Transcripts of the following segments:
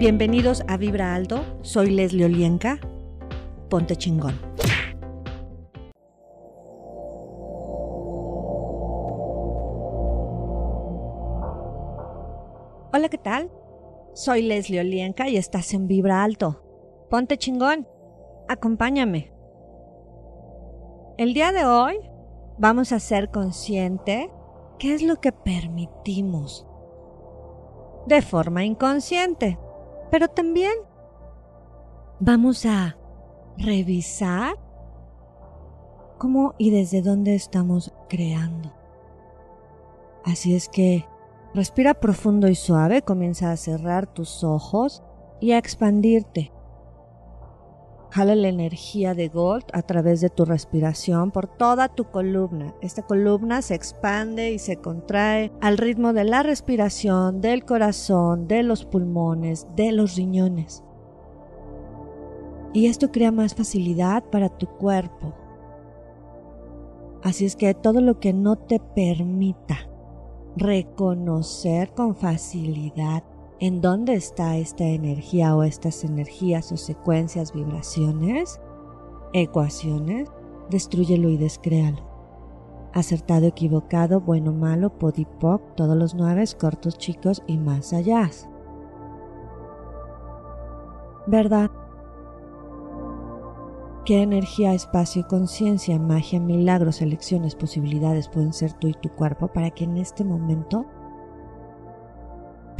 Bienvenidos a Vibra Alto, soy Leslie Olienka. Ponte chingón. Hola, ¿qué tal? Soy Leslie Olienka y estás en Vibra Alto. Ponte chingón. Acompáñame. El día de hoy vamos a ser consciente qué es lo que permitimos de forma inconsciente. Pero también vamos a revisar cómo y desde dónde estamos creando. Así es que respira profundo y suave, comienza a cerrar tus ojos y a expandirte. Jala la energía de Gold a través de tu respiración por toda tu columna. Esta columna se expande y se contrae al ritmo de la respiración, del corazón, de los pulmones, de los riñones. Y esto crea más facilidad para tu cuerpo. Así es que todo lo que no te permita reconocer con facilidad en dónde está esta energía o estas energías o secuencias, vibraciones, ecuaciones, destruyelo y descréalo. Acertado, equivocado, bueno, malo, podipoc, todos los nueve, cortos, chicos y más allá. ¿Verdad? ¿Qué energía, espacio, conciencia, magia, milagros, elecciones, posibilidades pueden ser tú y tu cuerpo para que en este momento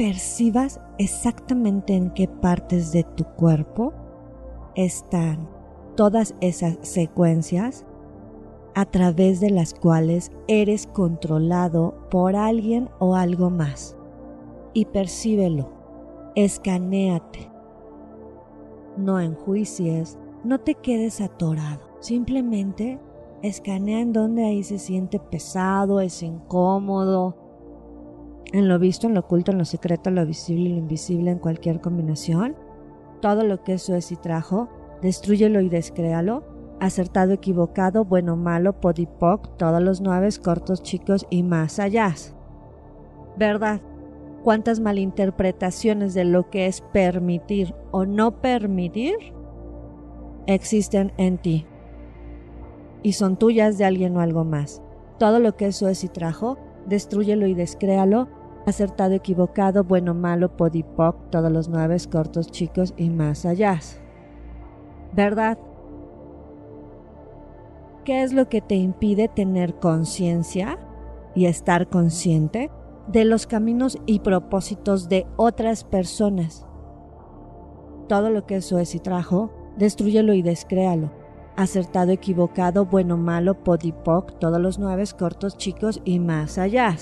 percibas exactamente en qué partes de tu cuerpo están todas esas secuencias a través de las cuales eres controlado por alguien o algo más. Y percíbelo, escanéate. No enjuicies, no te quedes atorado. Simplemente escanea en donde ahí se siente pesado, es incómodo, en lo visto, en lo oculto, en lo secreto, en lo visible y lo invisible, en cualquier combinación. Todo lo que eso es y trajo, destruyelo y descréalo. Acertado, equivocado, bueno, malo, podipoc, todos los nueve, cortos, chicos y más allá. ¿Verdad? ¿Cuántas malinterpretaciones de lo que es permitir o no permitir existen en ti? Y son tuyas de alguien o algo más. Todo lo que eso es y trajo, destruyelo y descréalo acertado, equivocado, bueno, malo, podipoc, todos los nueve cortos, chicos y más allá. ¿Verdad? ¿Qué es lo que te impide tener conciencia y estar consciente de los caminos y propósitos de otras personas? Todo lo que eso es y trajo, destruyelo y descréalo. Acertado, equivocado, bueno, malo, podipoc, todos los nueve cortos, chicos y más allá.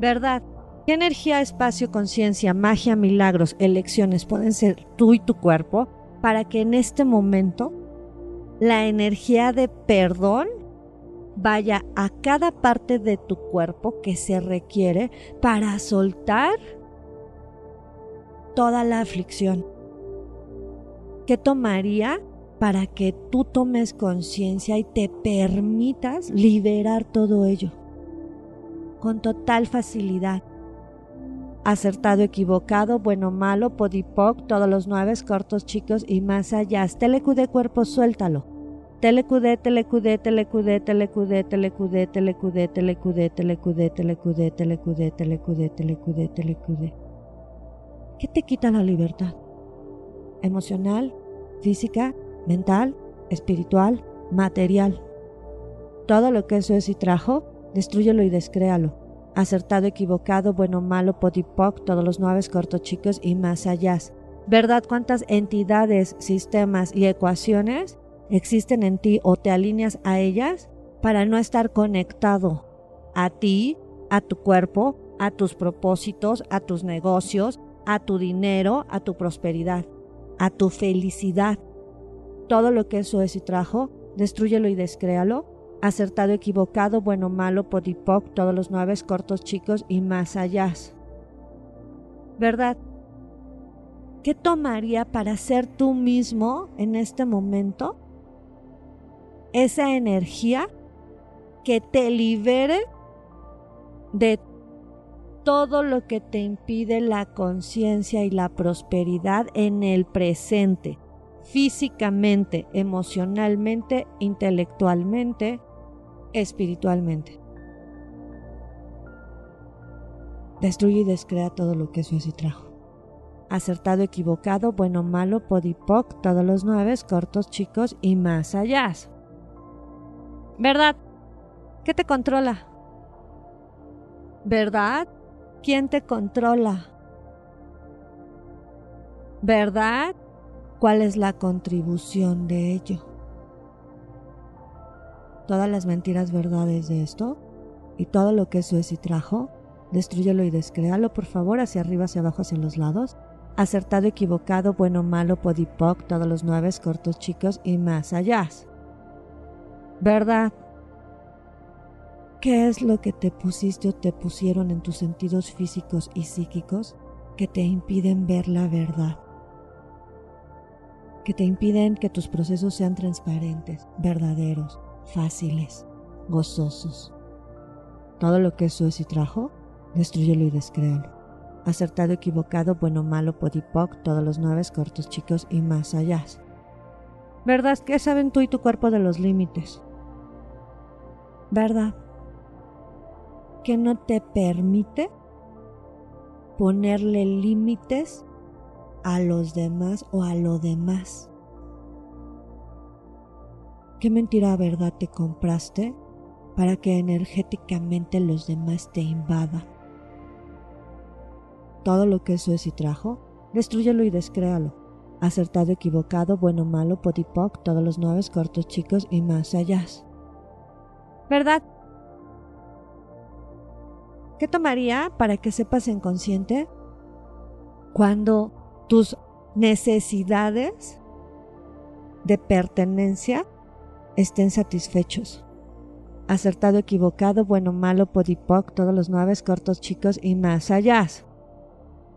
¿Verdad? ¿Qué energía, espacio, conciencia, magia, milagros, elecciones pueden ser tú y tu cuerpo para que en este momento la energía de perdón vaya a cada parte de tu cuerpo que se requiere para soltar toda la aflicción? ¿Qué tomaría para que tú tomes conciencia y te permitas liberar todo ello? Con total facilidad acertado, equivocado, bueno, malo, podipoc, todos los nueve, cortos, chicos y más allá. Telecudé cuerpo, suéltalo. Telecudé, telecudé, telecudé, telecudé, telecudé, telecudé, telecudé, telecudé, telecudé, telecudé, telecudé, telecudé, telecudé. ¿Qué te quita la libertad? Emocional, física, mental, espiritual, material. Todo lo que eso es y trajo, destruyelo y descréalo acertado, equivocado, bueno, malo, podipoc, todos los nueve cortos chicos y más allá. ¿Verdad cuántas entidades, sistemas y ecuaciones existen en ti o te alineas a ellas para no estar conectado a ti, a tu cuerpo, a tus propósitos, a tus negocios, a tu dinero, a tu prosperidad, a tu felicidad? Todo lo que eso es y trajo, destruyelo y descréalo acertado, equivocado, bueno, malo, podipoc, todos los nueve cortos, chicos y más allá. ¿Verdad? ¿Qué tomaría para ser tú mismo en este momento? Esa energía que te libere de todo lo que te impide la conciencia y la prosperidad en el presente, físicamente, emocionalmente, intelectualmente, espiritualmente. Destruye y descrea todo lo que eso es y trajo. Acertado, equivocado, bueno, malo, podipoc, todos los nueve, cortos, chicos y más allá. ¿Verdad? ¿Qué te controla? ¿Verdad? ¿Quién te controla? ¿Verdad? ¿Cuál es la contribución de ello? Todas las mentiras verdades de esto y todo lo que eso es y trajo, destruyelo y descréalo por favor hacia arriba, hacia abajo, hacia los lados. Acertado, equivocado, bueno, malo, podipoc, todos los nueve, cortos, chicos y más allá. ¿Verdad? ¿Qué es lo que te pusiste o te pusieron en tus sentidos físicos y psíquicos que te impiden ver la verdad? Que te impiden que tus procesos sean transparentes, verdaderos, fáciles, gozosos. Todo lo que eso es y trajo, destruyelo y descréalo. Acertado, equivocado, bueno, malo, podipoc, todos los nueve cortos, chicos y más allá. ¿Verdad? ¿Qué saben tú y tu cuerpo de los límites? ¿Verdad? que no te permite ponerle límites a los demás o a lo demás. ¿Qué mentira verdad te compraste para que energéticamente los demás te invadan? Todo lo que eso es y trajo, destruyelo y descréalo. Acertado, equivocado, bueno, malo, podipoc, todos los nueve cortos, chicos y más allá. ¿Verdad? ¿Qué tomaría para que sepas en consciente cuando tus necesidades de pertenencia estén satisfechos? Acertado, equivocado, bueno, malo, podipoc, todos los nueve cortos, chicos y más allá.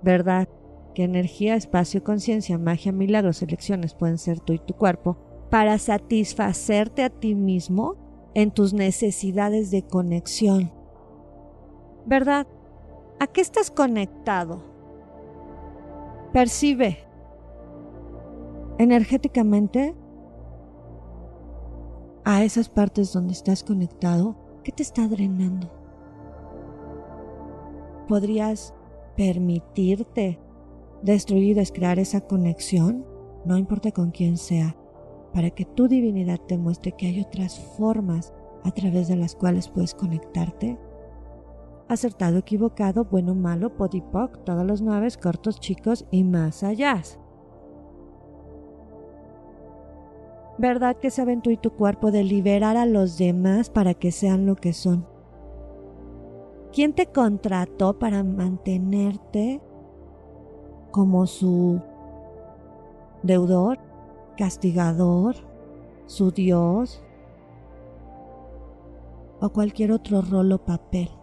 ¿Verdad? Que energía, espacio, conciencia, magia, milagros, elecciones pueden ser tú y tu cuerpo para satisfacerte a ti mismo en tus necesidades de conexión ¿verdad? ¿A qué estás conectado? Percibe energéticamente a esas partes donde estás conectado, ¿qué te está drenando? ¿Podrías permitirte destruir y descrear esa conexión? No importa con quién sea, para que tu divinidad te muestre que hay otras formas a través de las cuales puedes conectarte acertado, equivocado, bueno, malo, podipoc, todos los nueve, cortos, chicos y más allá. ¿Verdad que saben tú y tu cuerpo de liberar a los demás para que sean lo que son? ¿Quién te contrató para mantenerte como su deudor, castigador, su Dios o cualquier otro rol o papel?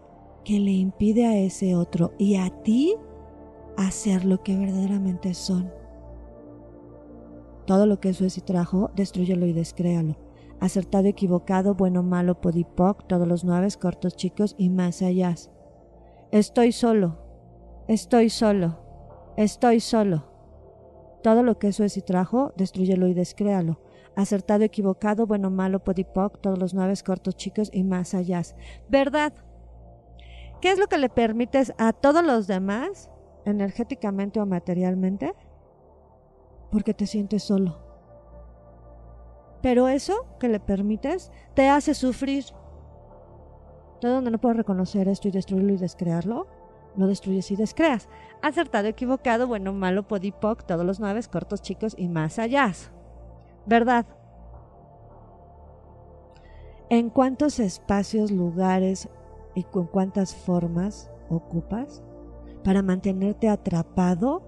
Que le impide a ese otro y a ti hacer lo que verdaderamente son. Todo lo que eso es y trajo, destruyelo y descréalo. Acertado, equivocado, bueno, malo, podipoc, todos los nueve, cortos, chicos y más allá. Estoy solo, estoy solo, estoy solo. Todo lo que eso es y trajo, destruyelo y descréalo. Acertado, equivocado, bueno, malo, podipoc, todos los nueve, cortos, chicos y más allá. ¿Verdad? ¿Qué es lo que le permites a todos los demás, energéticamente o materialmente? Porque te sientes solo. Pero eso que le permites te hace sufrir. Todo donde no puedes reconocer esto y destruirlo y descrearlo, no destruyes y descreas. Acertado, equivocado, bueno, malo, podipoc, todos los nueve, cortos, chicos y más allá. ¿Verdad? ¿En cuántos espacios, lugares y con cuántas formas ocupas para mantenerte atrapado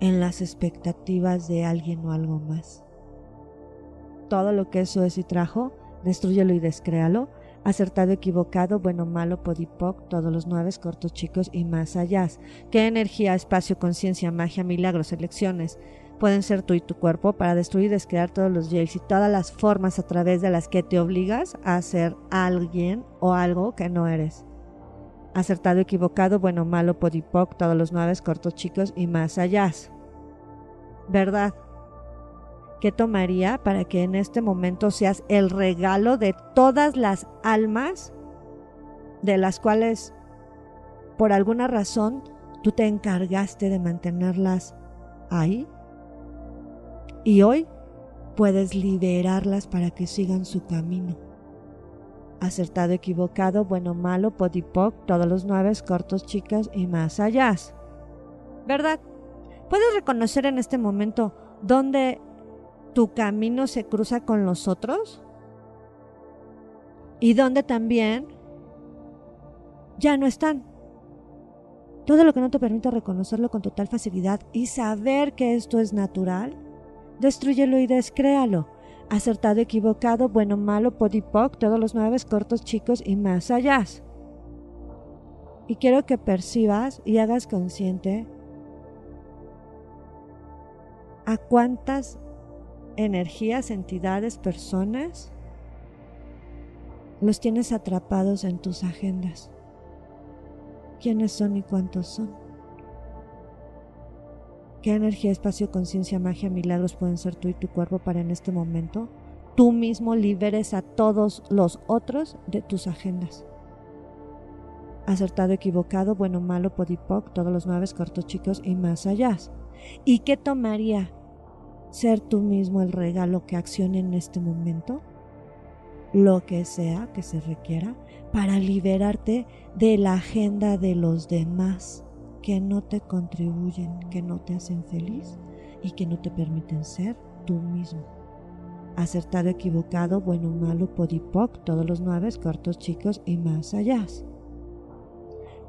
en las expectativas de alguien o algo más. Todo lo que eso es y trajo, destruyelo y descréalo. Acertado, equivocado, bueno, malo, podipoc, todos los nueve, cortos, chicos y más allá. ¿Qué energía, espacio, conciencia, magia, milagros, elecciones, pueden ser tú y tu cuerpo para destruir y descrear todos los jails y todas las formas a través de las que te obligas a ser alguien o algo que no eres. Acertado, equivocado, bueno, malo, podipoc, todos los nueve, cortos, chicos y más allá. ¿Verdad? ¿Qué tomaría para que en este momento seas el regalo de todas las almas de las cuales por alguna razón tú te encargaste de mantenerlas ahí? Y hoy puedes liberarlas para que sigan su camino acertado, equivocado, bueno, malo, podipoc, todos los nueve, cortos, chicas y más allá. ¿Verdad? ¿Puedes reconocer en este momento dónde tu camino se cruza con los otros? Y dónde también ya no están. Todo lo que no te permite reconocerlo con total facilidad y saber que esto es natural, destruyelo y descréalo acertado, equivocado, bueno, malo, podipoc, todos los nueve cortos, chicos y más allá. Y quiero que percibas y hagas consciente a cuántas energías, entidades, personas los tienes atrapados en tus agendas. ¿Quiénes son y cuántos son? ¿Qué energía, espacio, conciencia, magia, milagros pueden ser tú y tu cuerpo para en este momento? Tú mismo liberes a todos los otros de tus agendas. Acertado, equivocado, bueno, malo, podipoc, todos los nueve, cortos, chicos y más allá. ¿Y qué tomaría ser tú mismo el regalo que accione en este momento? Lo que sea que se requiera para liberarte de la agenda de los demás que no te contribuyen, que no te hacen feliz y que no te permiten ser tú mismo. Acertado, equivocado, bueno, malo, podipoc, todos los nueve, cortos, chicos y más allá.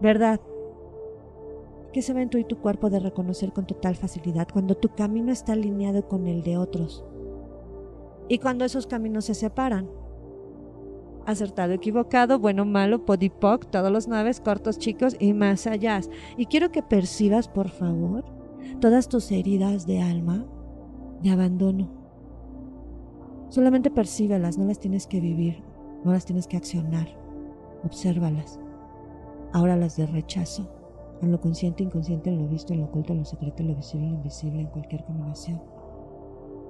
¿Verdad? Que se ven tú y tu cuerpo de reconocer con total facilidad cuando tu camino está alineado con el de otros. Y cuando esos caminos se separan, acertado, equivocado, bueno, malo, podipoc, todos los nueve, cortos, chicos y más allá. Y quiero que percibas, por favor, todas tus heridas de alma, de abandono. Solamente percíbelas, no las tienes que vivir, no las tienes que accionar. Obsérvalas. Ahora las de rechazo, en lo consciente, inconsciente, en lo visto, en lo oculto, en lo secreto, en lo visible, en lo invisible, en cualquier combinación.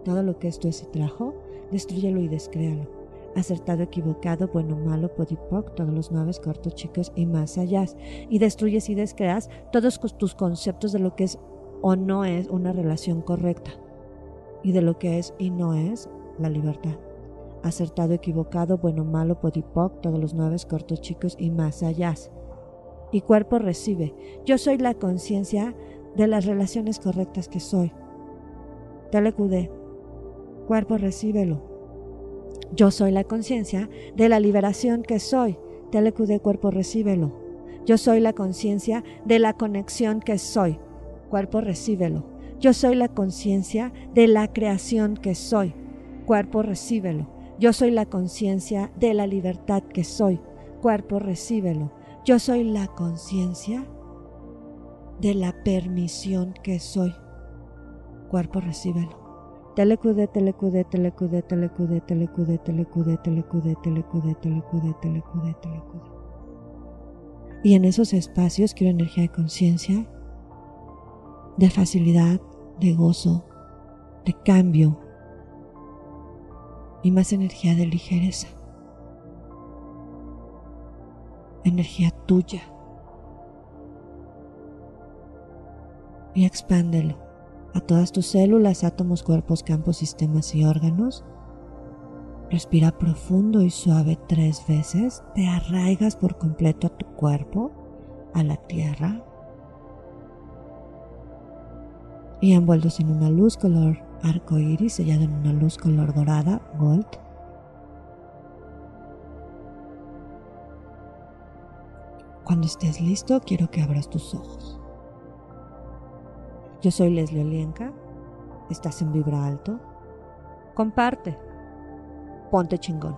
Todo lo que esto es y trajo, destruyelo y descréalo acertado, equivocado, bueno, malo, podipoc, todos los nueve cortos, chicos y más allá. Y destruyes y descreas todos tus conceptos de lo que es o no es una relación correcta y de lo que es y no es la libertad. Acertado, equivocado, bueno, malo, podipoc, todos los nueve cortos, chicos y más allá. Y cuerpo recibe. Yo soy la conciencia de las relaciones correctas que soy. Telecudé. Cuerpo recíbelo yo soy la conciencia de la liberación que soy. Telecude cuerpo, recíbelo. Yo soy la conciencia de la conexión que soy. Cuerpo, recíbelo. Yo soy la conciencia de la creación que soy. Cuerpo, recíbelo. Yo soy la conciencia de la libertad que soy. Cuerpo, recíbelo. Yo soy la conciencia de la permisión que soy. Cuerpo, recíbelo. Telecude, telecude, telecude, telecude, telecude, telecude, telecude, telecude, telecude, telecude, telecude. Y en esos espacios quiero energía de conciencia, de facilidad, de gozo, de cambio y más energía de ligereza. Energía tuya. Y expándelo a todas tus células, átomos, cuerpos, campos, sistemas y órganos. Respira profundo y suave tres veces. Te arraigas por completo a tu cuerpo, a la tierra. Y envueltos en una luz color arco iris, sellado en una luz color dorada, gold. Cuando estés listo, quiero que abras tus ojos. Yo soy Leslie Olienka. Estás en Vibra Alto. Comparte. Ponte chingón.